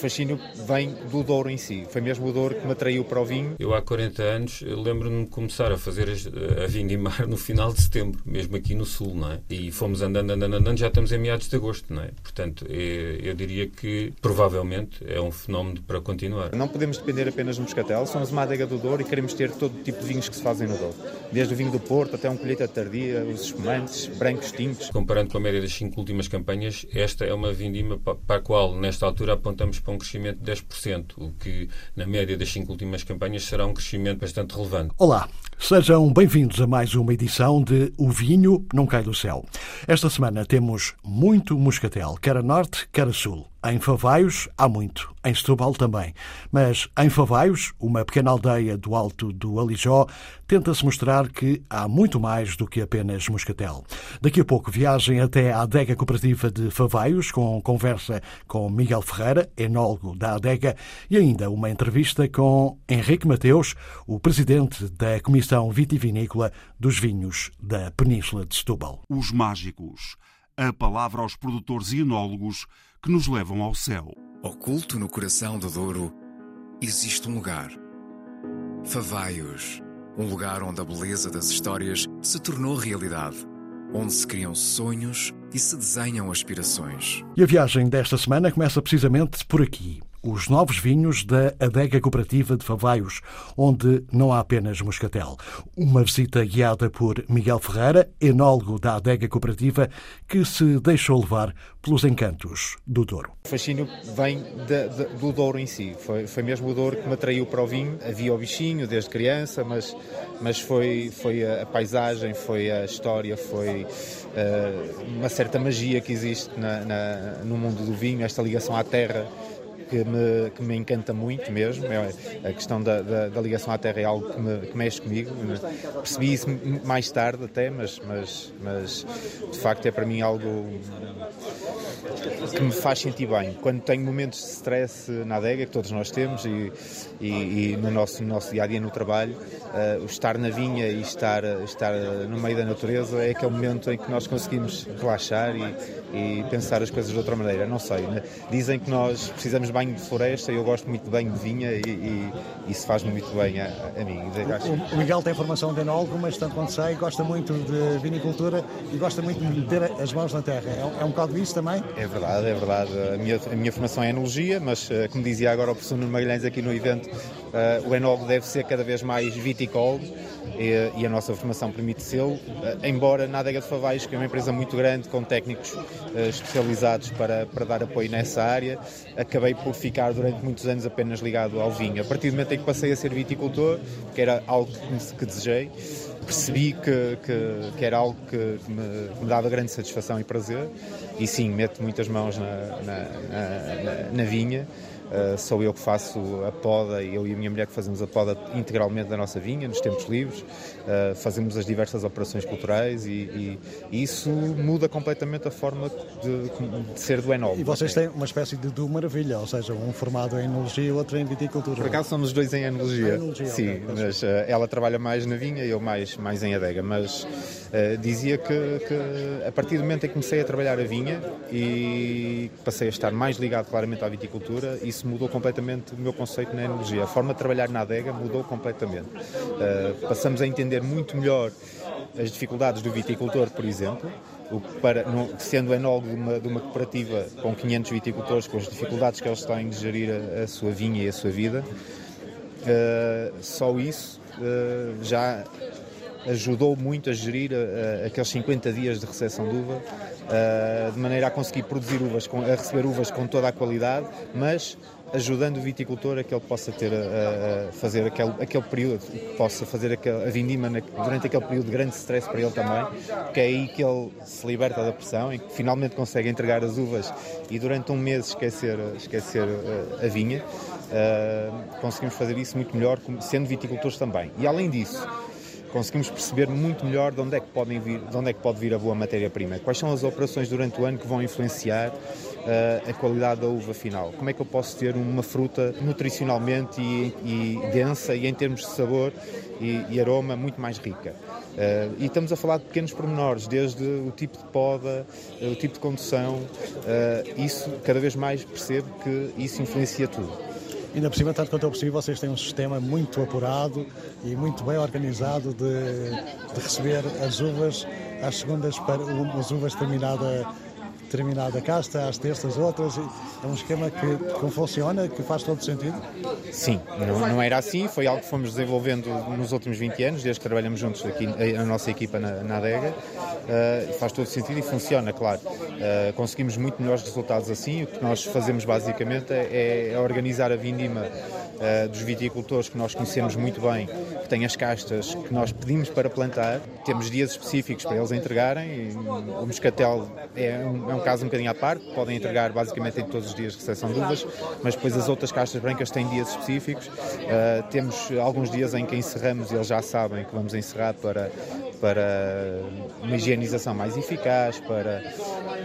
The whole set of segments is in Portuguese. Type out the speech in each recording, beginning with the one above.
O fascínio vem do Douro em si. Foi mesmo o Douro que me atraiu para o vinho. Eu há 40 anos lembro-me de começar a fazer a vindimar no final de setembro, mesmo aqui no sul, não é? E fomos andando, andando, andando, já estamos em meados de agosto, não é? Portanto, eu diria que provavelmente é um fenómeno para continuar. Não podemos depender apenas do moscatel, somos uma adega do Douro e queremos ter todo tipo de vinhos que se fazem no Douro. Desde o vinho do Porto até um colheita tardia, os espumantes, brancos tintos. Comparando com a média das cinco últimas campanhas, esta é uma vindima para a qual, nesta altura, apontamos para um crescimento de 10%, o que, na média das cinco últimas campanhas, será um crescimento bastante relevante. Olá, sejam bem-vindos a mais uma edição de O Vinho Não Cai do Céu. Esta semana temos muito moscatel, quer a norte, quer a sul. Em Favaios há muito, em Setúbal também. Mas em Favaios, uma pequena aldeia do alto do Alijó, tenta-se mostrar que há muito mais do que apenas moscatel. Daqui a pouco viagem até à adega cooperativa de Favaios, com conversa com Miguel Ferreira, enólogo da adega, e ainda uma entrevista com Henrique Mateus, o presidente da Comissão Vitivinícola dos Vinhos da Península de Setúbal. Os mágicos. A palavra aos produtores e enólogos que nos levam ao céu. Oculto no coração do Douro existe um lugar. Favaios. Um lugar onde a beleza das histórias se tornou realidade. Onde se criam sonhos e se desenham aspirações. E a viagem desta semana começa precisamente por aqui os novos vinhos da Adega Cooperativa de Favaios, onde não há apenas moscatel. Uma visita guiada por Miguel Ferreira, enólogo da Adega Cooperativa, que se deixou levar pelos encantos do Douro. O fascínio vem de, de, do Douro em si. Foi, foi mesmo o Douro que me atraiu para o vinho. Havia o bichinho desde criança, mas, mas foi, foi a, paisagem, foi a história, foi uh, uma certa magia que existe na, na, no mundo do vinho, esta ligação à terra que me, que me encanta muito mesmo. É, a questão da, da, da, ligação à Terra é algo que, me, que mexe comigo. Percebi isso mais tarde até, mas, mas, mas de facto é para mim algo que me faz sentir bem. Quando tenho momentos de stress na adega, que todos nós temos, e, e, e no, nosso, no nosso dia a dia no trabalho, uh, o estar na vinha e estar, estar no meio da natureza é aquele momento em que nós conseguimos relaxar e, e pensar as coisas de outra maneira. Não sei, né? dizem que nós precisamos de banho de floresta, eu gosto muito de banho de vinha e, e isso faz-me muito bem a, a mim. O, o, Miguel tem formação de enólogo, mas tanto quanto sei, gosta muito de vinicultura e gosta muito de meter as mãos na terra. É, é um bocado disso também? É verdade, é verdade. A minha, a minha formação é enologia, mas eh, como dizia agora o professor Nuno Magalhães aqui no evento, uh, o enólogo deve ser cada vez mais viticólogo e, e a nossa formação permite sê-lo, uh, embora na Adega de Favais, que é uma empresa muito grande, com técnicos uh, especializados para, para dar apoio nessa área, acabei por ficar durante muitos anos apenas ligado ao vinho. A partir do momento em que passei a ser viticultor, que era algo que, que desejei, percebi que, que, que, era algo que, me, que, me, dava grande satisfação e prazer, e sim, meto muitas mãos na, na, na, na vinha. Uh, sou eu que faço a poda, eu e a minha mulher que fazemos a poda integralmente da nossa vinha, nos tempos livres, uh, fazemos as diversas operações culturais e, e, e, isso muda completamente a forma de, de ser do enólogo. E vocês têm uma espécie de do maravilha, ou seja, um formado em enologia e outro em viticultura. Por acaso somos dois em enologia, enologia sim, mas uh, ela trabalha mais na vinha e eu mais, mais em adega, mas dizia que, que a partir do momento em que comecei a trabalhar a vinha e passei a estar mais ligado claramente à viticultura, isso mudou completamente o meu conceito na enologia. A forma de trabalhar na adega mudou completamente. Uh, passamos a entender muito melhor as dificuldades do viticultor, por exemplo, para, no, sendo enólogo de uma, de uma, cooperativa com 500 viticultores, com as dificuldades que eles têm de gerir a, a sua vinha e a sua vida, uh, só isso uh, já ajudou muito a gerir uh, aqueles 50 dias de recepção de uva, uh, de maneira a conseguir produzir uvas, com, a receber uvas com toda a qualidade, mas ajudando o viticultor a que ele possa ter a, a fazer aquele, aquele período, possa fazer aquele, a vindima na, durante aquele período de grande stress para ele também, porque é aí que ele se liberta da pressão e que finalmente consegue entregar as uvas e durante um mês esquecer, esquecer a, a vinha. Uh, conseguimos fazer isso muito melhor, sendo viticultores também. E além disso, conseguimos perceber muito melhor de onde é que, podem vir, de onde é que pode vir a boa matéria-prima. Quais são as operações durante o ano que vão influenciar uh, a qualidade da uva final. Como é que eu posso ter uma fruta nutricionalmente e, e densa e em termos de sabor e, e aroma muito mais rica. Uh, e estamos a falar de pequenos pormenores, desde o tipo de poda, uh, o tipo de condução, uh, isso cada vez mais percebo que isso influencia tudo. Ainda por cima, tanto quanto eu percebi, vocês têm um sistema muito apurado e muito bem organizado de, de receber as uvas às segundas, para, as uvas determinada determinada casta, às terças outras. É um esquema que, funciona, que faz todo sentido? Sim, não, não, era assim, foi algo que fomos desenvolvendo nos últimos 20 anos, desde que trabalhamos juntos aqui, a nossa equipa na, na adega. Uh, faz todo sentido e funciona, claro. Uh, conseguimos muito melhores resultados assim. O que nós fazemos basicamente é, é organizar a vindima uh, dos viticultores que nós conhecemos muito bem, que têm as castas que nós pedimos para plantar. Temos dias específicos para eles entregarem. O moscatel é um, é um caso um bocadinho à parte, podem entregar basicamente em todos os dias de recepção de uvas, mas depois as outras castas brancas têm dias específicos. Uh, temos alguns dias em que encerramos e eles já sabem que vamos encerrar para, para uma higienização mais eficaz, para,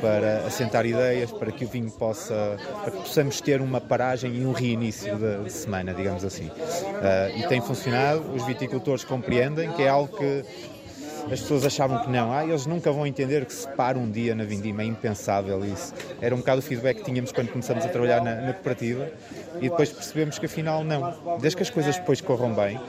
para assentar ideias, para que o vinho possa, para que possamos ter uma paragem e um reinício de, de semana, digamos assim. Uh, e tem funcionado, os viticultores compreendem que é algo que as pessoas achavam que não, ah, eles nunca vão entender que se para um dia na vindima, é impensável isso. Era um bocado o feedback que tínhamos quando começamos a trabalhar na, na cooperativa e depois percebemos que afinal não. Desde que as coisas depois corram bem,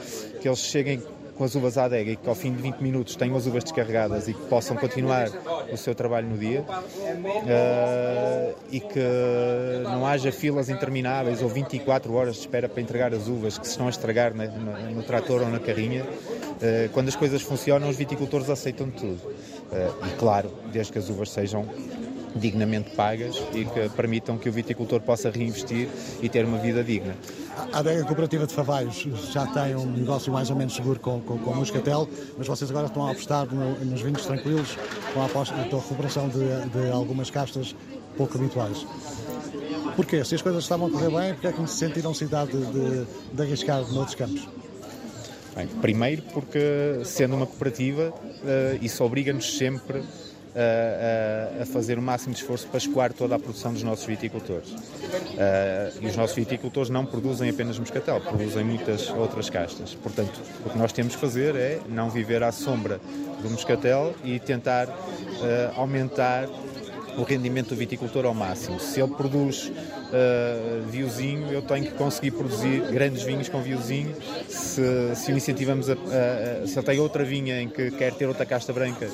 que eles cheguem com as uvas à adega e que ao fim de 20 minutos tenham as uvas descarregadas e que possam continuar o seu trabalho no dia uh, e que não haja filas intermináveis ou 24 horas de espera para entregar as uvas que se estão a estragar no, no trator ou na carrinha. Uh, quando as coisas funcionam, os viticultores aceitam tudo. Uh, e claro, desde que as uvas sejam dignamente pagas e que permitam que o viticultor possa reinvestir e ter uma vida digna. A adega cooperativa de Favaios já tem um negócio mais ou menos seguro com, com, com o Moscatel, mas vocês agora estão a apostar no, nos vinhos tranquilos com a, aposta, a recuperação de, de algumas castas pouco habituais. Porquê? Se as coisas estavam a correr bem, porque é que se sentiram cidade de, de, de arriscar noutros campos? Bem, primeiro porque, sendo uma cooperativa, uh, isso obriga-nos sempre a, a, fazer o máximo de esforço para escoar toda a produção dos nossos viticultores. Uh, e os nossos viticultores não produzem apenas moscatel, produzem muitas outras castas. Portanto, o que nós temos que fazer é não viver à sombra do moscatel e tentar uh, aumentar o rendimento do viticultor ao máximo. Se ele produz uh, viozinho, eu tenho que conseguir produzir grandes vinhos com viozinho. Se, se incentivamos a, a, a, se ele tem outra vinha em que quer ter outra casta branca,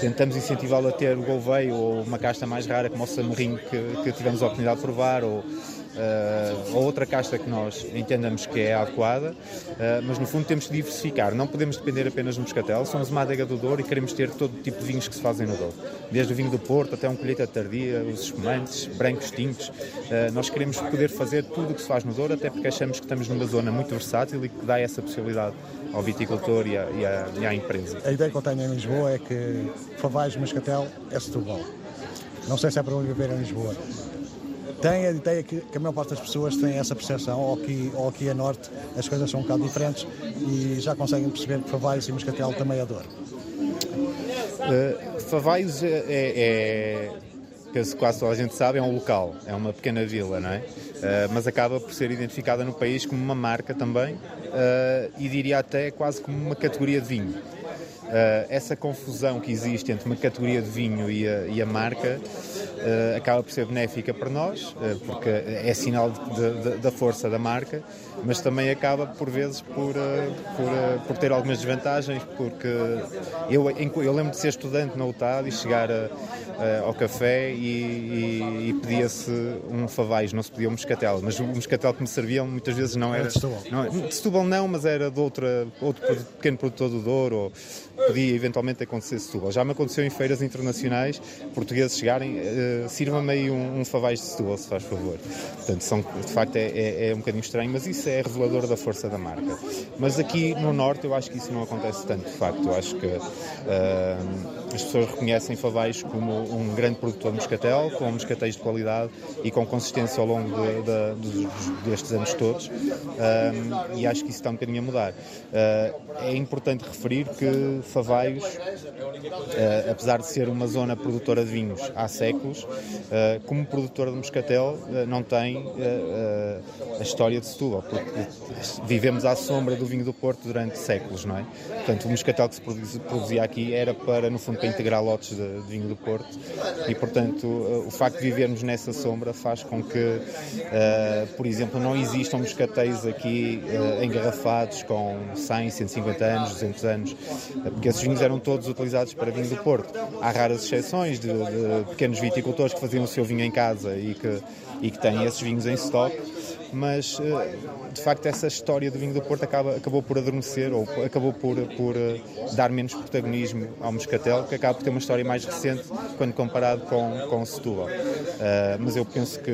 tentamos incentivá-lo a ter o Gouveia ou uma casta mais rara como o Samorim que, que tivemos a oportunidade de provar ou ou outra casta que nós entendamos que é adequada, uh, mas no fundo temos que diversificar. Não podemos depender apenas do moscatel, somos uma adega do Douro e queremos ter todo tipo de vinhos que se fazem no Douro. Desde o vinho do Porto até um colheita tardia, os espumantes, brancos, tintos. Uh, nós queremos poder fazer tudo o que se faz no Douro, até porque achamos que estamos numa zona muito versátil e que dá essa possibilidade ao viticultor e, a, e, a, e à empresa. A ideia que eu tenho em Lisboa é que Favais Moscatel é Setúbal. Não sei se é para viver em Lisboa, tem a ideia que, que, a maior parte das pessoas tem essa percepção, ou aqui, ou aqui a norte as coisas são um bocado diferentes e já conseguem perceber que Favaios e Moscatel também é dor. Uh, Favaios é, é, é, penso que quase toda a gente sabe, é um local, é uma pequena vila, não é? Uh, mas acaba por ser identificada no país como uma marca também uh, e diria até quase como uma categoria de vinho. Essa confusão que existe entre uma categoria de vinho e a, e a marca uh, acaba por ser benéfica para nós, uh, porque é sinal de, de, da força da marca, mas também acaba por vezes por, por, por, ter algumas desvantagens, porque eu, eu lembro de ser estudante na UTAD e chegar a, ao café e, e, e pedia-se um favais, não se pedia um moscatel, mas o moscatel que me serviam muitas vezes não era... Não, de Setúbal não, mas era de outra, outro pequeno produtor do Douro, ou, podia eventualmente acontecer Setúbal. Já me aconteceu em feiras internacionais, portugueses chegarem, uh, sirva-me aí um, um favais de Setúbal, se faz favor. Portanto, são, de facto é, é, é, um bocadinho estranho, mas isso é revelador da força da marca. Mas aqui no Norte eu acho que isso não acontece tanto, de facto. Eu acho que uh, as pessoas reconhecem Favais como um grande produtor de moscatel, com moscatéis de qualidade e com consistência ao longo de, de, de, destes anos todos. Uh, e acho que isso está um bocadinho a mudar. Uh, é importante referir que Favaios, uh, apesar de ser uma zona produtora de vinhos há séculos, anos, como produtora de moscatel, não tem a história de Setúbal, porque vivemos à sombra do vinho do Porto durante séculos, não é? Portanto, o moscatel que se produzia aqui era para, no fundo, para integrar lotes de, de vinho do Porto e, portanto, o facto de vivermos nessa sombra faz com que, por exemplo, não existam moscatéis aqui engarrafados com 100, 150 anos, 200 anos, porque esses vinhos eram todos utilizados para vinho do Porto. Há raras exceções de, de pequenos viticultores que faziam o seu vinho em casa e que, e que têm esses vinhos em stock mas eh, de facto essa história do vinho do Porto acaba, acabou por adormecer ou acabou por, por eh, dar menos protagonismo ao Moscatel, que acaba por ter uma história mais recente quando comparado com, com Setúbal. Uh, mas eu penso que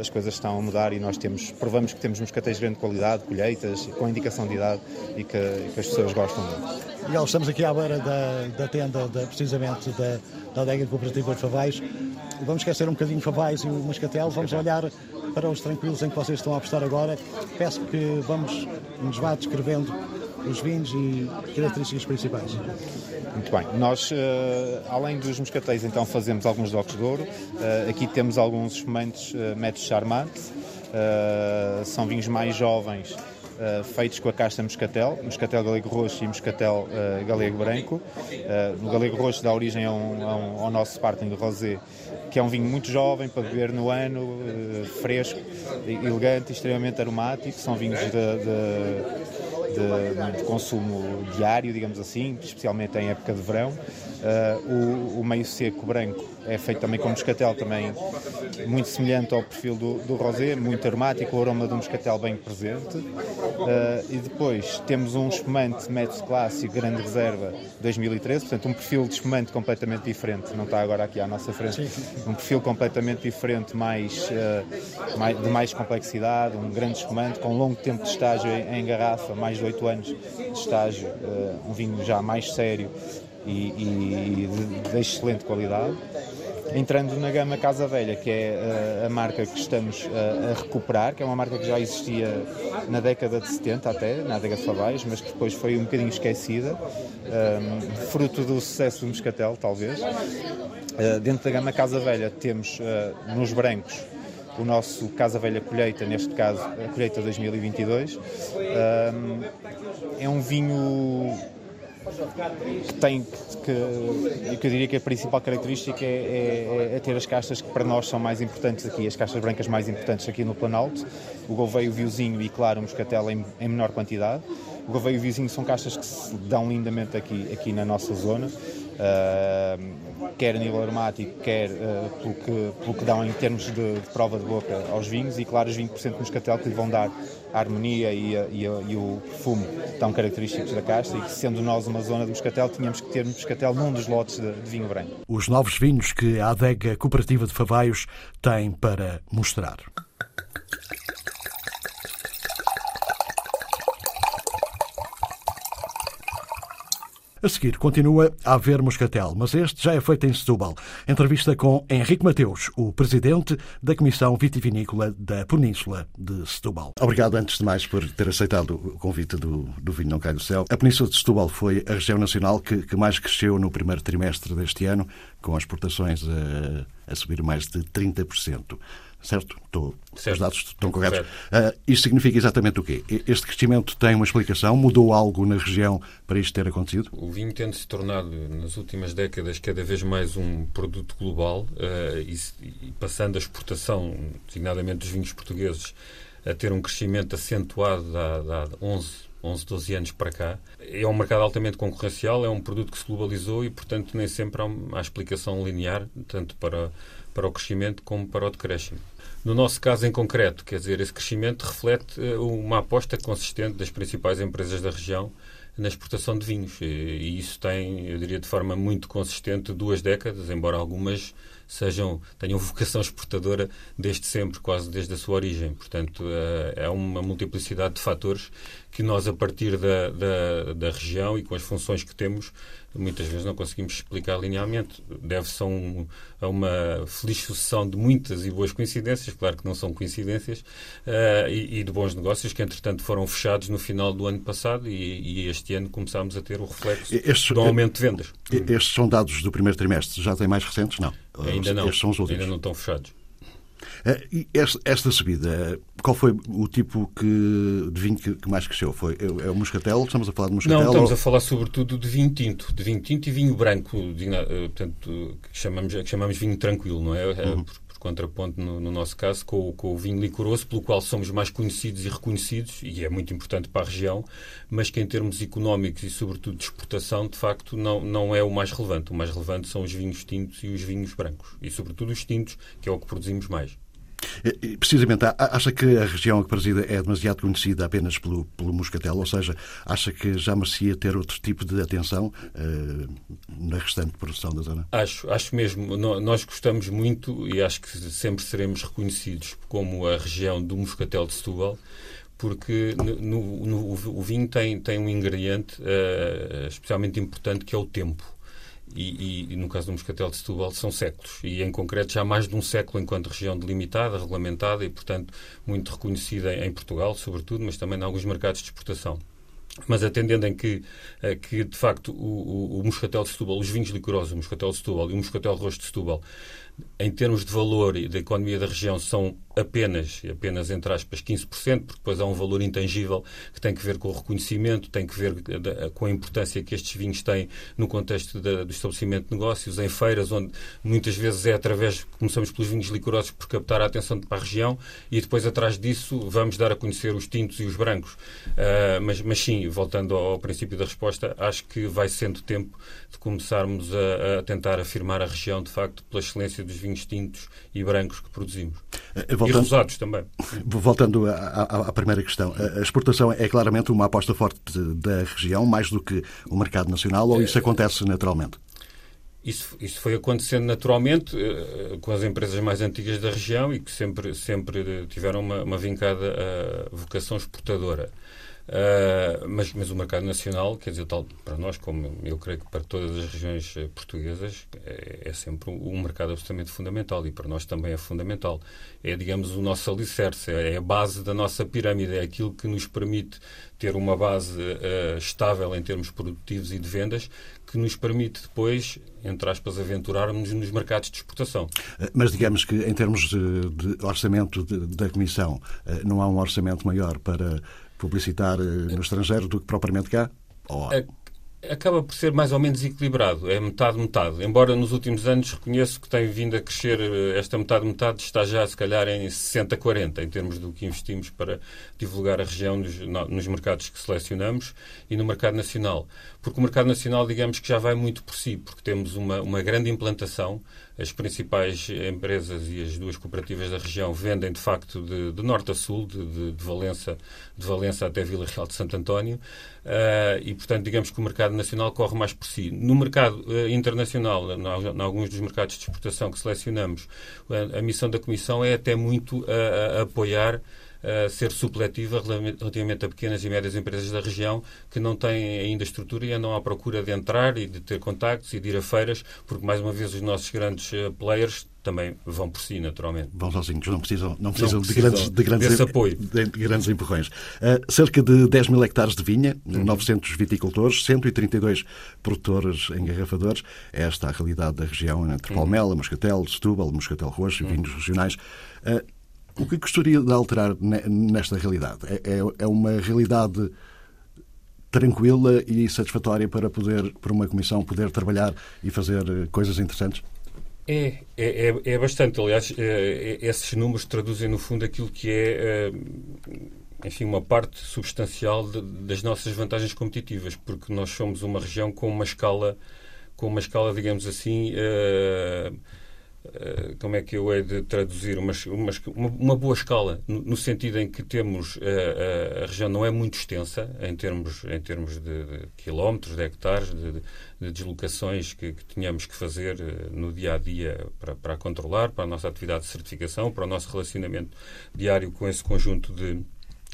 as coisas estão a mudar e nós temos, provamos que temos moscatéis de grande qualidade, colheitas, com indicação de idade e que, que as pessoas gostam muito. Miguel, estamos aqui à beira da, da tenda, precisamente da, da adega cooperativa de Favais. Vamos esquecer um bocadinho Favais e o Moscatel, vamos olhar para os tranquilos em que vocês estão a apostar agora. Peço que vamos, nos vá descrevendo os vinhos e características principais. Muito bem. Nós, uh, além dos moscatéis, então fazemos alguns docos de ouro. Uh, aqui temos alguns espumantes uh, métodos Charmant. Uh, são vinhos mais jovens Uh, feitos com a casta moscatel, moscatel galego roxo e moscatel uh, galego branco. Uh, o galego roxo dá origem a um, ao nosso de Rosé, que é um vinho muito jovem para beber no ano, fresco, elegante extremamente aromático. São vinhos de, de de, de, consumo diário, digamos assim, especialmente em época de verão. Uh, o, o, meio seco branco é feito também com moscatel, também muito semelhante ao perfil do, do rosé, muito aromático, o aroma do moscatel bem presente. Uh, e depois temos um espumante método clássico, grande reserva, 2013, portanto um perfil de espumante completamente diferente, não está agora aqui à nossa frente, um perfil completamente diferente, mais, uh, mais de mais complexidade, um grande espumante com longo tempo de estágio em, em garrafa, mais de 8 anos de estágio, um vinho já mais sério e, e de, de, excelente qualidade. Entrando na gama Casa Velha, que é uh, a marca que estamos uh, a recuperar, que é uma marca que já existia na década de 70 até, na década de Favais, mas que depois foi um bocadinho esquecida, um, fruto do sucesso do Moscatel, talvez. Uh, dentro da gama Casa Velha temos nos brancos o nosso Casa Velha Colheita, neste caso a Colheita 2022. Um, é um vinho tem que, eu diria que a principal característica é, é, é, ter as castas que para nós são mais importantes aqui, as castas brancas mais importantes aqui no Planalto, o Gouveia, o Viozinho e claro o Moscatel em, em menor quantidade. O Gouveia e o Viozinho são castas que se dão lindamente aqui, aqui na nossa zona. Uh, quer a nível aromático, quer uh, pelo, que, pelo que dão em termos de, de, prova de boca aos vinhos e, claro, os 20% de moscatel que lhe vão dar a harmonia e, a, e, a, e, o perfume tão característicos da casta e que, sendo nós uma zona de moscatel, tínhamos que ter moscatel num dos lotes de, de vinho branco. Os novos vinhos que a adega cooperativa de Favaios tem para mostrar. A seguir, continua a haver Moscatel, mas este já é feito em Setúbal. Entrevista com Henrique Mateus, o presidente da Comissão Vitivinícola da Península de Setúbal. Obrigado, antes de mais, por ter aceitado o convite do, do Vinho Não Cai do Céu. A Península de Setúbal foi a região nacional que, que mais cresceu no primeiro trimestre deste ano, com as exportações a, a subir mais de 30% certo? Estou, certo. Os dados estão corretos. Uh, isto significa exatamente o quê? Este crescimento tem uma explicação? Mudou algo na região para isto ter acontecido? O vinho tendo-se tornado, nas últimas décadas, cada vez mais um produto global uh, e, e, passando a exportação, designadamente dos vinhos portugueses, a ter um crescimento acentuado há, há 11, 11, 12 anos para cá. É um mercado altamente concorrencial, é um produto que se globalizou e, portanto, nem sempre há, há explicação linear, tanto para, para o crescimento como para o decréscimo. No nosso caso em concreto, quer dizer, esse crescimento reflete eh, uma aposta consistente das principais empresas da região na exportação de vinhos. E isso tem, eu diria, de forma muito consistente duas décadas, embora algumas sejam, tenham vocação exportadora desde sempre, quase desde a sua origem. Portanto, eh, é uma multiplicidade de fatores que nós, a partir da, da, da região e com as funções que temos, muitas vezes não conseguimos explicar linearmente. Deve-se a, um, a, uma feliz sucessão de muitas e boas coincidências, claro que não são coincidências, uh, e, e, de bons negócios que, entretanto, foram fechados no final do ano passado e, e este ano começámos a ter o reflexo Estes, do aumento de vendas. Estes são dados do primeiro trimestre, já têm mais recentes? Não. Ainda não. São os últimos. Ainda não estão fechados. Uh, e esta, esta, subida, qual foi o tipo que, de vinho que, que, mais cresceu? Foi, é, é, o moscatel? Estamos a falar de moscatel? Não, estamos ou... a falar sobretudo de vinho tinto, de vinho tinto e vinho branco, de, portanto, que chamamos, que chamamos vinho tranquilo, não é? Uhum contraponto, no, no nosso caso, com, com, o vinho licoroso, pelo qual somos mais conhecidos e reconhecidos, e é muito importante para a região, mas que em termos económicos e, sobretudo, de exportação, de facto, não, não é o mais relevante. O mais relevante são os vinhos tintos e os vinhos brancos. E, sobretudo, os tintos, que é o que produzimos mais. Precisamente, acha que a região que presida é demasiado conhecida apenas pelo, pelo moscatel, ou seja, acha que já merecia ter outro tipo de atenção uh, na restante produção da zona? Acho, acho mesmo. Nós gostamos muito e acho que sempre seremos reconhecidos como a região do moscatel de Setúbal, porque no, no, no, o vinho tem, tem um ingrediente uh, especialmente importante que é o tempo e, e, no caso do Moscatel de Setúbal são séculos e em concreto já mais de um século enquanto região delimitada, regulamentada e portanto muito reconhecida em Portugal sobretudo, mas também em alguns mercados de exportação. Mas atendendo em que, que de facto, o, o, o Moscatel de Setúbal, os vinhos licorosos, o Moscatel de Setúbal e o Moscatel Rosto de Setúbal, em termos de valor e da economia da região, são apenas, apenas entre aspas, 15%, porque depois há um valor intangível que tem que ver com o reconhecimento, tem que ver com a importância que estes vinhos têm no contexto do estabelecimento de negócios, em feiras, onde muitas vezes é através, começamos pelos vinhos licorosos por captar a atenção para a região e depois atrás disso vamos dar a conhecer os tintos e os brancos. Uh, mas, mas sim, voltando ao, princípio da resposta, acho que vai sendo tempo de começarmos a, a tentar afirmar a região, de facto, pela excelência dos vinhos tintos e brancos que produzimos. Uh, voltando, e rosados também. Voltando à, à, primeira questão, a exportação é claramente uma aposta forte da região, mais do que o mercado nacional, ou isso acontece naturalmente? Isso, isso foi acontecendo naturalmente com as empresas mais antigas da região e que sempre, sempre tiveram uma, uma vincada vocação exportadora. Uh, mas, mas o mercado nacional, quer dizer, tal para nós, como eu creio que para todas as regiões eh, portuguesas, é, é, sempre um, mercado absolutamente fundamental e para nós também é fundamental. É, digamos, o nosso alicerce, é a base da nossa pirâmide, é aquilo que nos permite ter uma base uh, estável em termos produtivos e de vendas, que nos permite depois, entre aspas, aventurarmos nos mercados de exportação. Mas digamos que em termos de orçamento de, da Comissão, não há um orçamento maior para publicitar eh, no estrangeiro do que propriamente cá? Ou... Acaba por ser mais ou menos equilibrado, é metade-metade. Embora nos últimos anos reconheço que tem vindo a crescer, eh, esta metade-metade está já se calhar em 60-40 em termos do que investimos para divulgar a região nos, nos mercados que selecionamos e no mercado nacional. Porque o mercado nacional, digamos que já vai muito por si, porque temos uma, uma grande implantação, as principais empresas e as duas cooperativas da região vendem, de facto, de, de norte a sul, de, de, Valença, de Valença até Vila Real de Santo António, uh, e, portanto, digamos que o mercado nacional corre mais por si. No mercado uh, internacional, em alguns dos mercados de exportação que selecionamos, a, a missão da Comissão é até muito a apoiar uh, ser supletiva relativamente a pequenas e médias empresas da região que não têm ainda estrutura e andam à procura de entrar e de ter contactos e de ir a feiras, porque, mais uma vez, os nossos grandes uh, players também vão por si, naturalmente. Vão sozinhos, não precisam, não precisam, não precisam de, grandes, de, grandes, apoio. De, de grandes empurrões. Uh, cerca de 10 mil hectares de vinha, uhum. 900 viticultores, 132 produtores engarrafadores. É esta a realidade da região entre uhum. Palmela, Moscatel, Setúbal, Moscatel Roxo e uhum. vinhos regionais. Uh, o que gostaria de alterar nesta realidade? É, é, é uma realidade tranquila e satisfatória para poder, para uma comissão poder trabalhar e fazer coisas interessantes? É, é, é, é bastante. Aliás, é, é, esses números traduzem no fundo aquilo que é, enfim, uma parte substancial das nossas vantagens competitivas, porque nós somos uma região com uma escala, com uma escala, digamos assim, eh, como é que eu hei de traduzir uma, uma, uma boa escala no, sentido em que temos a, eh, a, a, região não é muito extensa em termos em termos de, de quilómetros de hectares de, de deslocações que, que tínhamos que fazer eh, no dia a dia para, para controlar para a nossa atividade de certificação para o nosso relacionamento diário com esse conjunto de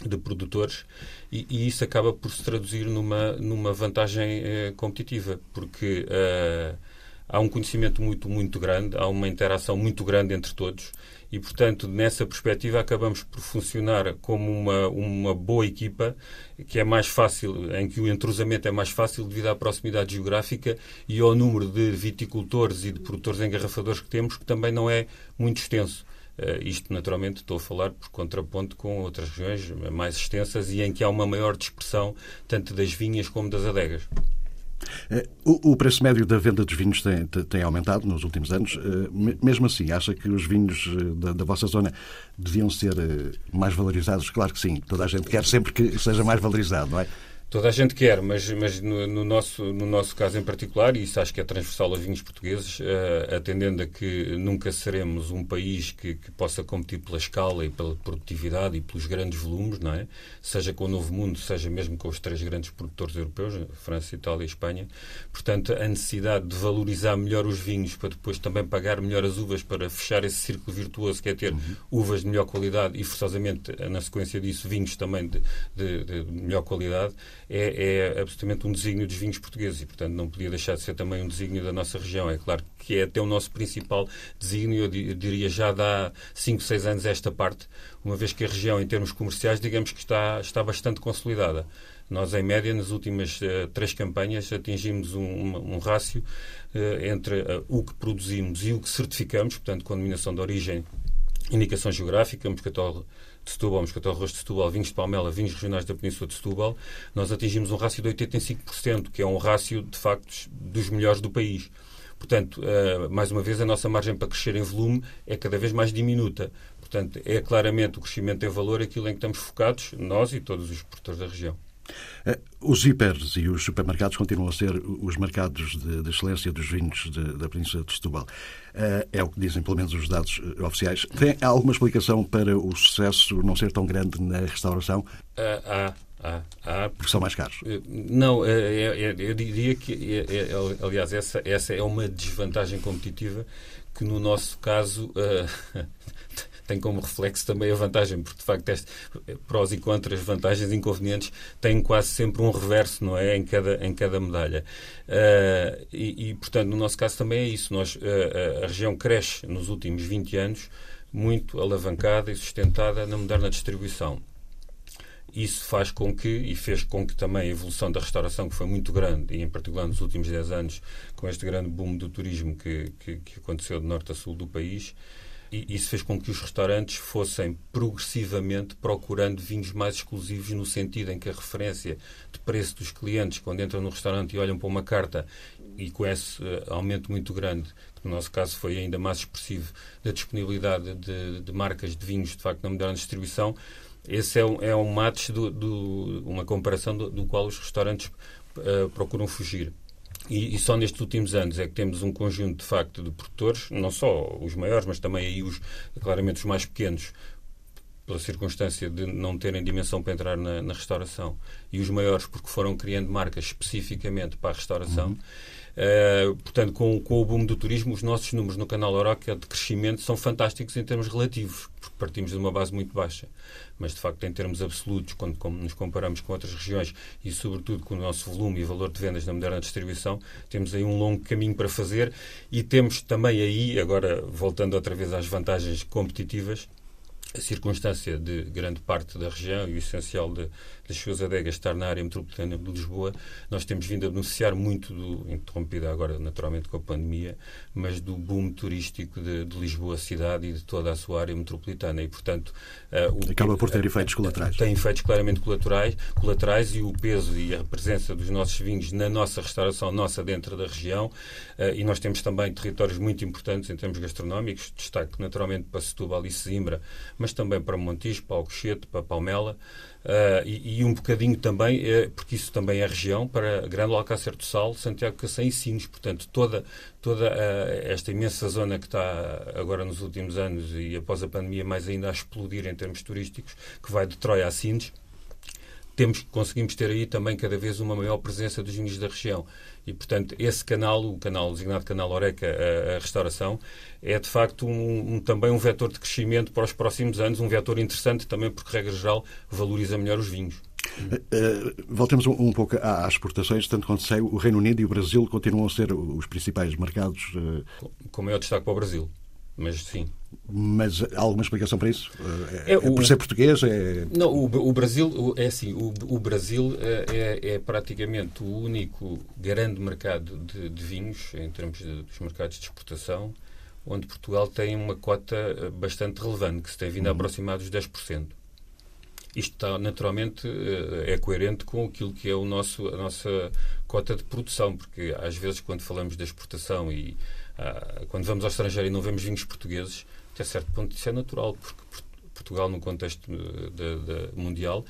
de produtores. E, e, isso acaba por se traduzir numa numa vantagem eh, competitiva porque uh, há um conhecimento muito, muito grande, há uma interação muito grande entre todos e, portanto, nessa perspectiva, acabamos por funcionar como uma, uma boa equipa, que é mais fácil, em que o entrosamento é mais fácil devido à proximidade geográfica e ao número de viticultores e de produtores engarrafadores que temos, que também não é muito extenso. Uh, isto, naturalmente, estou a falar por contraponto com outras regiões mais extensas e em que há uma maior dispersão tanto das vinhas como das adegas. Eh, o, preço médio da venda dos vinhos tem, tem aumentado nos últimos anos. Eh, mesmo assim, acha que os vinhos eh, da, da, vossa zona deviam ser mais valorizados? Claro que sim. Toda a gente quer sempre que seja mais valorizado, não é? Toda a gente quer, mas, mas no, no, nosso, no nosso caso em particular, e isso acho que é transversal aos vinhos portugueses, uh, atendendo a que nunca seremos um país que, que, possa competir pela escala e pela produtividade e pelos grandes volumes, não é? Seja com o Novo Mundo, seja mesmo com os três grandes produtores europeus, França, Itália e Espanha. Portanto, a necessidade de valorizar melhor os vinhos para depois também pagar melhor as uvas para fechar esse círculo virtuoso que é ter uhum. uvas de melhor qualidade e, forçosamente, na sequência disso, vinhos também de, de, de melhor qualidade é, é absolutamente um desígnio dos vinhos portugueses e, portanto, não podia deixar de ser também um desígnio da nossa região. É claro que é até o nosso principal desígnio, eu diria já há 5, 6 anos esta parte, uma vez que a região, em termos comerciais, digamos que está, está bastante consolidada. Nós, em média, nas últimas uh, três campanhas, atingimos um, um, um rácio uh, entre uh, o que produzimos e o que certificamos, portanto, com denominação de origem, indicação geográfica, moscatel de Setúbal, Moscatel Rosto de Setúbal, vinhos de Palmela, vinhos regionais da Península de Setúbal, nós atingimos um rácio de 85%, que é um rácio, de facto, dos melhores do país. Portanto, uh, mais uma vez, a nossa margem para crescer em volume é cada vez mais diminuta. Portanto, é claramente o crescimento em valor aquilo em que estamos focados, nós e todos os produtores da região. Eh, os hipers e os supermercados continuam a ser os mercados de, de excelência dos vinhos de, da Península de Setúbal. Eh, é o que dizem, pelo menos, os dados eh, oficiais. Tem alguma explicação para o sucesso não ser tão grande na restauração? Há, há, há. Porque são mais caros? Não, eu diria que, aliás, essa, essa é uma desvantagem competitiva que, no nosso caso, tem como reflexo também a vantagem, porque de facto este, prós e contras, vantagens e inconvenientes têm quase sempre um reverso, não é? Em cada, em cada medalha. Uh, e, e, portanto, no nosso caso também é isso. Nós, uh, a região cresce nos últimos 20 anos muito alavancada e sustentada na moderna distribuição. Isso faz com que, e fez com que também a evolução da restauração, que foi muito grande, e em particular nos últimos 10 anos, com este grande boom do turismo que, que, que aconteceu de norte a sul do país, e isso fez com que os restaurantes fossem progressivamente procurando vinhos mais exclusivos, no sentido em que a referência de preço dos clientes, quando entram no restaurante e olham para uma carta e com esse uh, aumento muito grande, que no nosso caso foi ainda mais expressivo, da disponibilidade de, de marcas de vinhos, de facto, na moderna distribuição, esse é um, é um match, do, do uma comparação do, do, qual os restaurantes uh, procuram fugir. E, e, só nestes últimos anos é que temos um conjunto, de facto, de produtores, não só os maiores, mas também aí os, claramente os mais pequenos, pela circunstância de não terem dimensão para entrar na, na restauração, e os maiores porque foram criando marcas especificamente para a restauração. Uhum. Uh, portanto, com, com, o boom do turismo, os nossos números no canal Oroca de crescimento são fantásticos em termos relativos, porque partimos de uma base muito baixa. Mas, de facto, em termos absolutos, quando nos comparamos com outras regiões e, sobretudo, com o nosso volume e valor de vendas na moderna distribuição, temos aí um longo caminho para fazer e temos também aí, agora voltando outra vez às vantagens competitivas, a circunstância de grande parte da região e o essencial de, das suas adegas estar na área metropolitana de Lisboa, nós temos vindo a beneficiar muito, do, interrompida agora naturalmente com a pandemia, mas do boom turístico de, de Lisboa cidade e de toda a sua área metropolitana. E, portanto... Uh, o, Acaba por ter uh, efeitos colaterais. Tem efeitos claramente colaterais, colaterais e o peso e a presença dos nossos vinhos na nossa restauração, nossa dentro da região, uh, e nós temos também territórios muito importantes em termos gastronómicos, destaque naturalmente para Setúbal e Sesimbra, mas também para Montijo, para Alcochete, para Palmela, Uh, e, e, um bocadinho também, é, porque isso também é região, para Grande Alcácer do Sal, Santiago Cacém e Sines. Portanto, toda, toda uh, esta imensa zona que está agora nos últimos anos e após a pandemia mais ainda a explodir em termos turísticos, que vai de Troia a Sines, temos, conseguimos ter aí também cada vez uma maior presença dos vinhos da região. E, portanto, esse canal, o canal designado Canal Oreca, a, a restauração, é de facto um, um, também um vetor de crescimento para os próximos anos, um vetor interessante também porque, regra geral, valoriza melhor os vinhos. Uh, voltemos um, um, pouco às exportações, tanto quanto sei, o Reino Unido e o Brasil continuam a ser os principais mercados. Uh... Com maior destaque para o Brasil, mas sim. Mas há alguma explicação para isso? É, é, o, por ser português? É... Não, o, o Brasil é assim. O, o Brasil é, é, praticamente o único grande mercado de, de vinhos em termos de, dos mercados de exportação onde Portugal tem uma cota eh, bastante relevante, que se tem vindo a uhum. aproximar dos 10%. Isto está, naturalmente eh, é coerente com aquilo que é o nosso, a nossa cota de produção, porque às vezes quando falamos da exportação e ah, quando vamos ao estrangeiro e não vemos vinhos portugueses, até certo ponto isso é natural, porque Portugal, no contexto eh, mundial,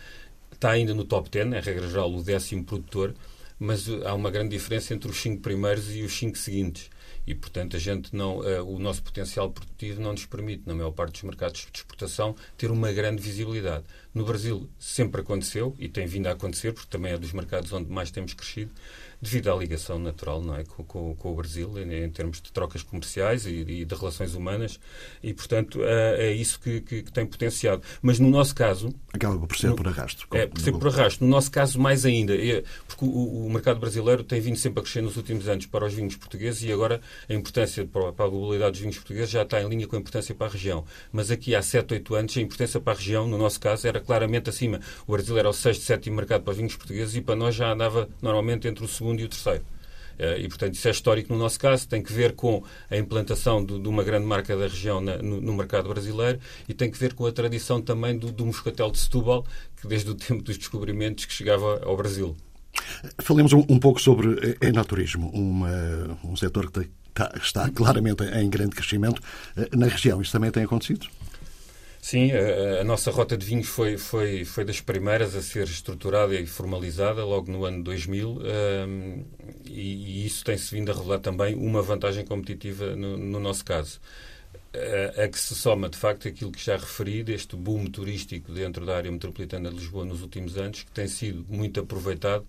está ainda no top 10, é regra geral o décimo produtor, mas há uma grande diferença entre os cinco primeiros e os cinco seguintes e, portanto, a gente não, uh, o nosso potencial produtivo não nos permite, na maior parte dos mercados de exportação, ter uma grande visibilidade. No Brasil sempre aconteceu e tem vindo a acontecer, porque também é dos mercados onde mais temos crescido, devido à ligação natural não é, com, com, com o Brasil, em, em, termos de trocas comerciais e, e, de relações humanas, e, portanto, é, é isso que, que, que, tem potenciado. Mas no nosso caso. Acaba por ser no, por arrasto. É, por ser por arrasto. No nosso caso, mais ainda, é, porque o, o, mercado brasileiro tem vindo sempre a crescer nos últimos anos para os vinhos portugueses e agora a importância para, para a globalidade dos vinhos portugueses já está em linha com a importância para a região. Mas aqui há 7, 8 anos, a importância para a região, no nosso caso, era claramente acima. O Brasil era o sexto, sétimo mercado para os vinhos portugueses e para nós já andava normalmente entre o segundo e o terceiro. Eh, e, portanto, isso é histórico no nosso caso, tem que ver com a implantação de, de uma grande marca da região na, no, no, mercado brasileiro e tem que ver com a tradição também do, do moscatel de Setúbal, que desde o tempo dos descobrimentos que chegava ao Brasil. Falemos um, pouco sobre enoturismo, uma, um setor que está, está claramente em grande crescimento eh, na região. Isto também tem acontecido? Sim, a, a, nossa rota de vinhos foi, foi, foi das primeiras a ser estruturada e formalizada logo no ano 2000 um, e, e, isso tem-se vindo a revelar também uma vantagem competitiva no, no nosso caso. A, a, que se soma, de facto, aquilo que já referi, deste boom turístico dentro da área metropolitana de Lisboa nos últimos anos, que tem sido muito aproveitado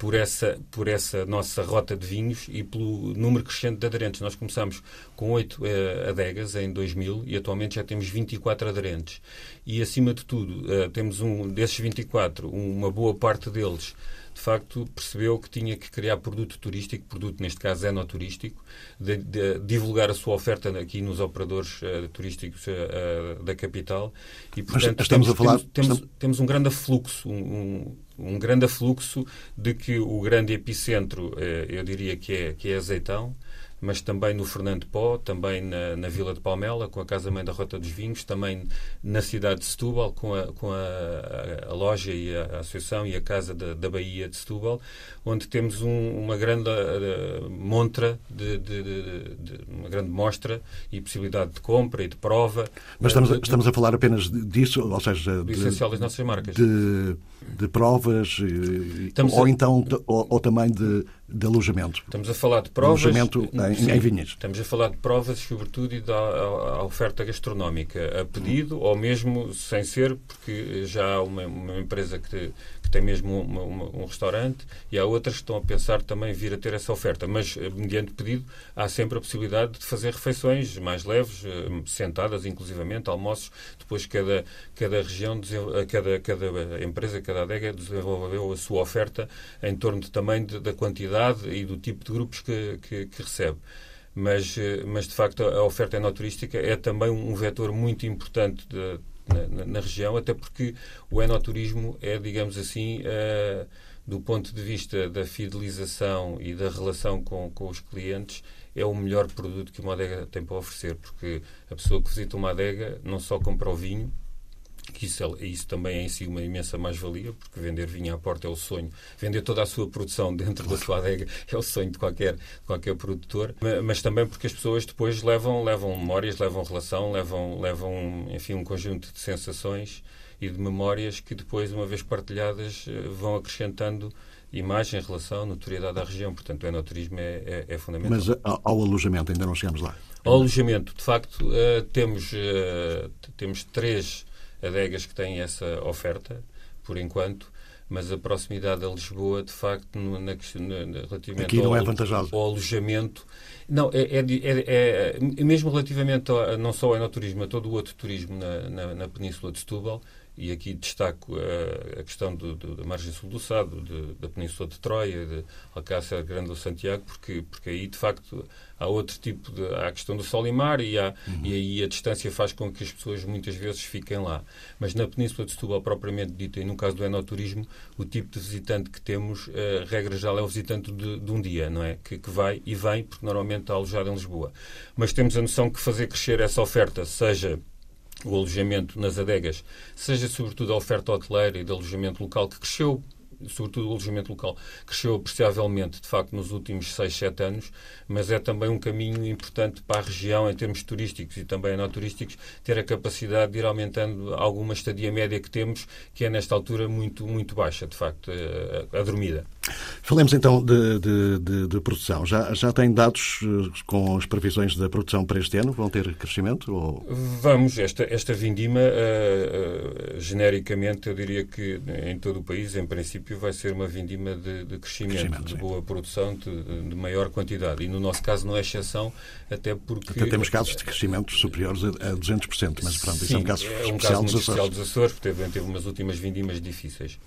por essa, por essa nossa rota de vinhos e pelo número crescente de aderentes. Nós começamos com 8 eh, adegas em 2000 e atualmente já temos 24 aderentes. E, acima de tudo, eh, temos um desses 24, uma boa parte deles de facto percebeu que tinha que criar produto turístico, produto neste caso enoturístico, de, de, divulgar a sua oferta aqui nos operadores uh, turísticos uh, da capital e portanto Mas estamos temos, a falar, temos, temos, estamos... temos um grande afluxo, um, um, um grande afluxo de que o grande epicentro, eh, eu diria que é, que é Azeitão, mas também no Fernando Pó, também na, na, Vila de Palmela, com a Casa Mãe da Rota dos Vinhos, também na cidade de Setúbal, com a, com a, a, a loja e a, associação e a Casa da, da Bahia de Setúbal, onde temos um, uma grande uh, montra, de, de, de, uma grande mostra e possibilidade de compra e de prova. Mas estamos, estamos a falar apenas disso, ou seja, do essencial das nossas marcas. De, provas, ou a... então, ou, ou também de de alojamento. Estamos a falar de provas. Alojamento em, em vinhas. Estamos a falar de provas, sobretudo, e da a, a oferta gastronómica a pedido, ou mesmo sem ser, porque já há uma, uma empresa que, que tem mesmo uma, uma, um restaurante e há outras que estão a pensar também vir a ter essa oferta. Mas, eh, mediante pedido, há sempre a possibilidade de fazer refeições mais leves, eh, sentadas, inclusivamente, almoços. Depois, cada, cada região, cada, cada empresa, cada adega desenvolveu a sua oferta em torno também de, da quantidade e do tipo de grupos que, que, que recebe mas, eh, mas de facto a oferta enoturística é também um vetor muito importante de, na, na, região, até porque o enoturismo é, digamos assim, uh, do ponto de vista da fidelização e da relação com, com os clientes, é o melhor produto que uma adega tem para oferecer, porque a pessoa que visita uma adega não só compra o vinho, que isso, é, isso também é em si uma imensa mais-valia, porque vender vinho à porta é o sonho. Vender toda a sua produção dentro da sua adega é o sonho de qualquer, qualquer produtor, mas também porque as pessoas depois levam, levam memórias, levam relação, levam, levam enfim, um conjunto de sensações e de memórias que depois, uma vez partilhadas, eh, vão acrescentando imagem, relação, notoriedade à região. Portanto, o enoturismo é, é, é fundamental. Mas ao alojamento, ainda não chegamos lá. Ao alojamento, de facto, uh, temos, uh, temos três adegas que têm essa oferta, por enquanto, mas a proximidade a Lisboa, de facto, na, na, relativamente Aqui não ao, é vantajoso. ao alojamento, não, é, é, é, é mesmo relativamente a, não só ao enoturismo, a todo o outro turismo na, na, na Península de Setúbal, e aqui destaco a, a questão do, do, da margem sul do Sado, de, da Península de Troia, de Alcácer Grande do Santiago, porque, porque aí, de facto, há outro tipo de. há a questão do sol e mar e, há, uhum. e aí a distância faz com que as pessoas muitas vezes fiquem lá. Mas na Península de Setúbal, propriamente dita, e no caso do enoturismo, o tipo de visitante que temos, a regra geral, é o visitante de, de um dia, não é? Que, que, vai e vem, porque normalmente está alojado em Lisboa. Mas temos a noção que fazer crescer essa oferta, seja o alojamento nas adegas, seja sobretudo a oferta hoteleira e de alojamento local, que cresceu sobretudo o alojamento local, cresceu apreciavelmente, de facto, nos últimos 6, 7 anos, mas é também um caminho importante para a região, em termos turísticos e também não turísticos, ter a capacidade de ir aumentando alguma estadia média que temos, que é nesta altura muito, muito baixa, de facto, a, a dormida. Falemos então de, de, de, de, produção. Já, já tem dados eh, com as previsões da produção para este ano? Vão ter crescimento? Ou... Vamos. Esta, esta vindima, uh, uh, genericamente, eu diria que em todo o país, em princípio, vai ser uma vindima de, crescimento, crescimento, de sim. boa produção, de, maior quantidade. E no nosso caso não é exceção, até porque... Até temos casos de crescimento superiores a 200%, mas pronto, sim, isso é um caso é um especial, caso dos especial dos Açores, porque teve, teve umas últimas vindimas difíceis.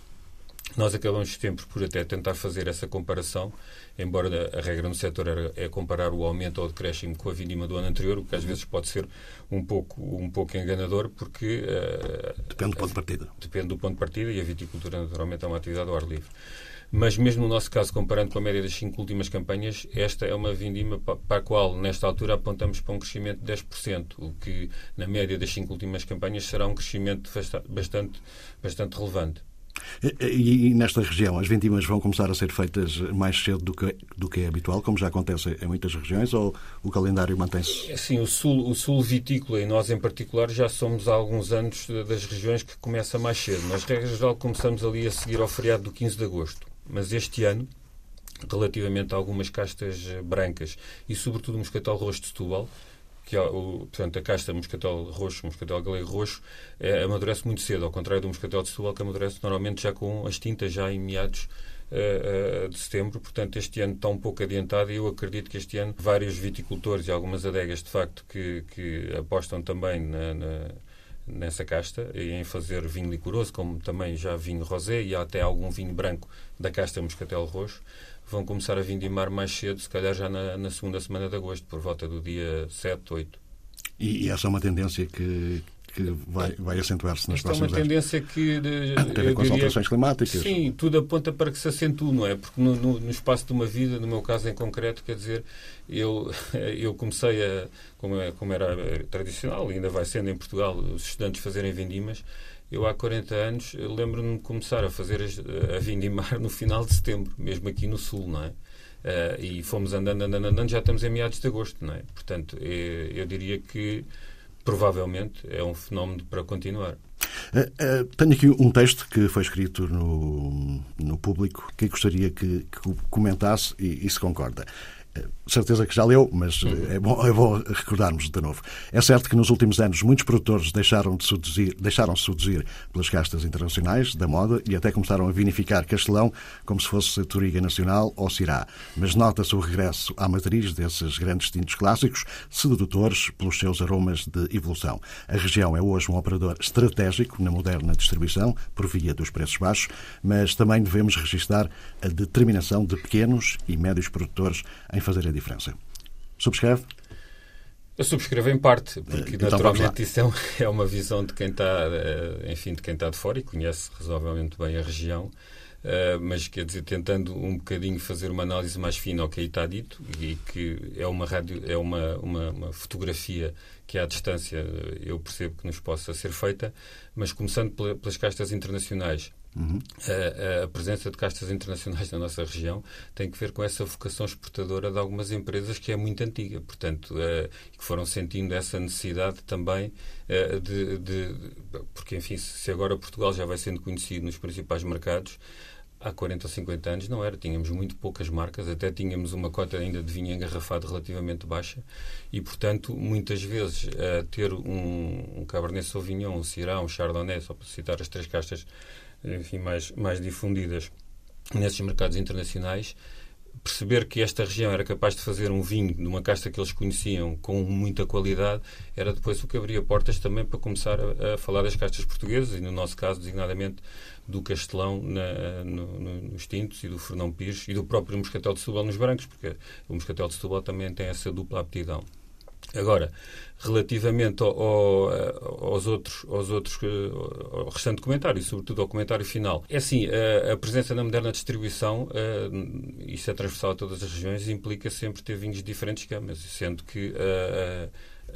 Nós acabamos sempre por até tentar fazer essa comparação, embora a, regra no setor é comparar o aumento ou decréscimo com a vindima do ano anterior, o que às vezes pode ser um pouco, um pouco enganador, porque... Uh, depende do ponto de partida. Depende do ponto de partida e a viticultura naturalmente é uma atividade ao ar livre. Mas mesmo no nosso caso, comparando com a média das cinco últimas campanhas, esta é uma vindima para a qual, nesta altura, apontamos para um crescimento de 10%, o que, na média das cinco últimas campanhas, será um crescimento bastante, bastante relevante. E, e, nesta região, as vindimas vão começar a ser feitas mais cedo do que, do que é habitual, como já acontece em muitas regiões, ou o calendário mantém-se? É, sim, o sul, o sul vitícola e nós em particular já somos há alguns anos das regiões que começa mais cedo. Nós, regra geral, começamos ali a seguir ao feriado do 15 de agosto. Mas este ano, relativamente a algumas castas brancas e sobretudo o moscatel roxo de Setúbal, que o, portanto, a casta moscatel roxo, moscatel galego roxo, é, amadurece muito cedo, ao contrário do moscatel de Setúbal, que amadurece normalmente já com as tintas já em meados uh, uh, de setembro. Portanto, este ano está um pouco adiantado e eu acredito que este ano vários viticultores e algumas adegas, de facto, que, que apostam também na, na nessa casta em fazer vinho licoroso, como também já vinho rosé e até algum vinho branco da casta moscatel roxo vão começar a vindimar mais cedo, se calhar já na, na segunda semana de agosto, por volta do dia 7, 8. E, e essa é uma tendência que, que vai, vai acentuar-se nas Esta próximas é uma tendência anos. que... De, Tem com as alterações climáticas. Sim, tudo aponta para que se acentue, não é? Porque no, no, no, espaço de uma vida, no meu caso em concreto, quer dizer, eu, eu comecei a, como, é, como era tradicional, e ainda vai sendo em Portugal, os estudantes fazerem vindimas, eu, há 40 anos, lembro-me de começar a fazer a vindimar no final de setembro, mesmo aqui no Sul, não é? Uh, e fomos andando, andando, andando, já estamos em meados de agosto, não é? Portanto, eu, eh, eu diria que provavelmente é um fenómeno para continuar. Uh, uh, tenho aqui um texto que foi escrito no, no público que gostaria que, que comentasse e, e se concorda certeza que já leu, mas eh, é bom, é bom recordarmos de novo. É certo que nos últimos anos muitos produtores deixaram de seduzir, deixaram -se seduzir pelas castas internacionais da moda e até começaram a vinificar Castelão como se fosse Toriga Nacional ou Cirá. Mas nota-se o regresso à matriz desses grandes tintos clássicos, sedutores pelos seus aromas de evolução. A região é hoje um operador estratégico na moderna distribuição, por via dos preços baixos, mas também devemos registar a determinação de pequenos e médios produtores em fazer a diferença. Subscreve? Eu subscrevo em parte, porque então, naturalmente isso é, é uma visão de quem está, eh, enfim, de quem está de fora e conhece razoavelmente bem a região, eh, mas quer dizer, tentando um bocadinho fazer uma análise mais fina ao que aí está dito e que é uma rádio, é uma, uma, uma fotografia que à distância eu percebo que nos possa ser feita, mas começando pelas castas internacionais Uhum. A, a, presença de castas internacionais na nossa região tem que ver com essa vocação exportadora de algumas empresas que é muito antiga, portanto, uh, que foram sentindo essa necessidade também uh, de, de, Porque, enfim, se agora Portugal já vai sendo conhecido nos principais mercados, há 40 ou 50 anos não era. Tínhamos muito poucas marcas, até tínhamos uma cota ainda de vinho engarrafado relativamente baixa e, portanto, muitas vezes uh, ter um, um Cabernet Sauvignon, um Syrah, um Chardonnay, só para citar as três castas enfim, mais, mais difundidas nesses mercados internacionais, perceber que esta região era capaz de fazer um vinho de uma casta que eles conheciam com muita qualidade, era depois o que abria portas também para começar a, a falar das castas portuguesas e, no nosso caso, designadamente do Castelão na, no, no, nos tintos e do Fernão Pires e do próprio Moscatel de Setúbal nos brancos, porque o Moscatel de Setúbal também tem essa dupla aptidão. Agora, relativamente ao, ao, aos outros, aos outros, eh, ao restante comentário, sobretudo ao comentário final, é assim, a, a presença na moderna distribuição, uh, isso é transversal a todas as regiões, implica sempre ter vinhos de diferentes gamas, sendo que uh,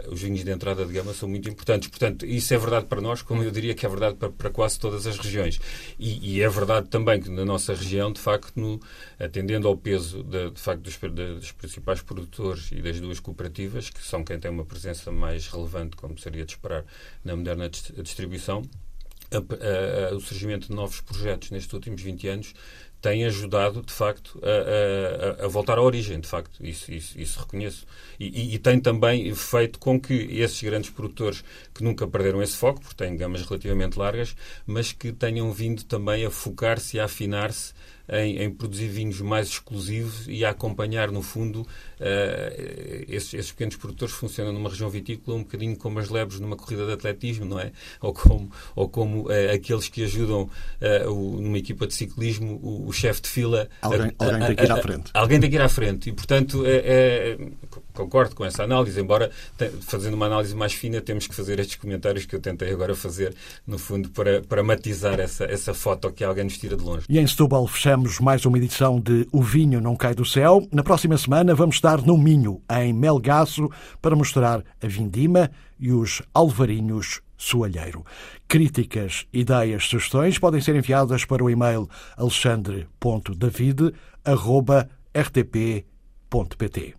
os vinhos de entrada de gama são muito importantes. Portanto, isso é verdade para nós, como eu diria que é verdade para, para quase todas as regiões. E, e, é verdade também que na nossa região, de facto, no, atendendo ao peso de, de facto dos, de, dos, principais produtores e das duas cooperativas, que são quem tem uma presença mais relevante, como seria de esperar, na moderna distribuição, a, a, o surgimento de novos projetos nestes últimos 20 anos tem ajudado, de facto, a, a, a, voltar à origem, de facto. Isso, isso, isso reconheço. E, e, e, tem também feito com que esses grandes produtores, que nunca perderam esse foco, porque têm gamas relativamente largas, mas que tenham vindo também a focar-se e a afinar-se em, em, produzir vinhos mais exclusivos e a acompanhar, no fundo, uh, esses, esses, pequenos produtores funcionam numa região vitícola um bocadinho como as lebres numa corrida de atletismo, não é? Ou como, ou como uh, aqueles que ajudam uh, o, numa equipa de ciclismo o, o chefe de fila. Alguém, a, alguém tem que ir à frente. alguém tem que ir à frente. E, portanto, é, é, concordo com essa análise, embora fazendo uma análise mais fina temos que fazer estes comentários que eu tentei agora fazer, no fundo, para, para matizar essa, essa foto que alguém nos tira de longe. E em Setúbal fechamos mais uma edição de O Vinho Não Cai do Céu. Na próxima semana vamos estar no Minho, em Melgaço, para mostrar a vindima e os alvarinhos soalheiro. Críticas, ideias, sugestões podem ser enviadas para o e-mail alexandre.david.rtp.pt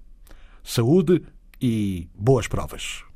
saúde e boas provas.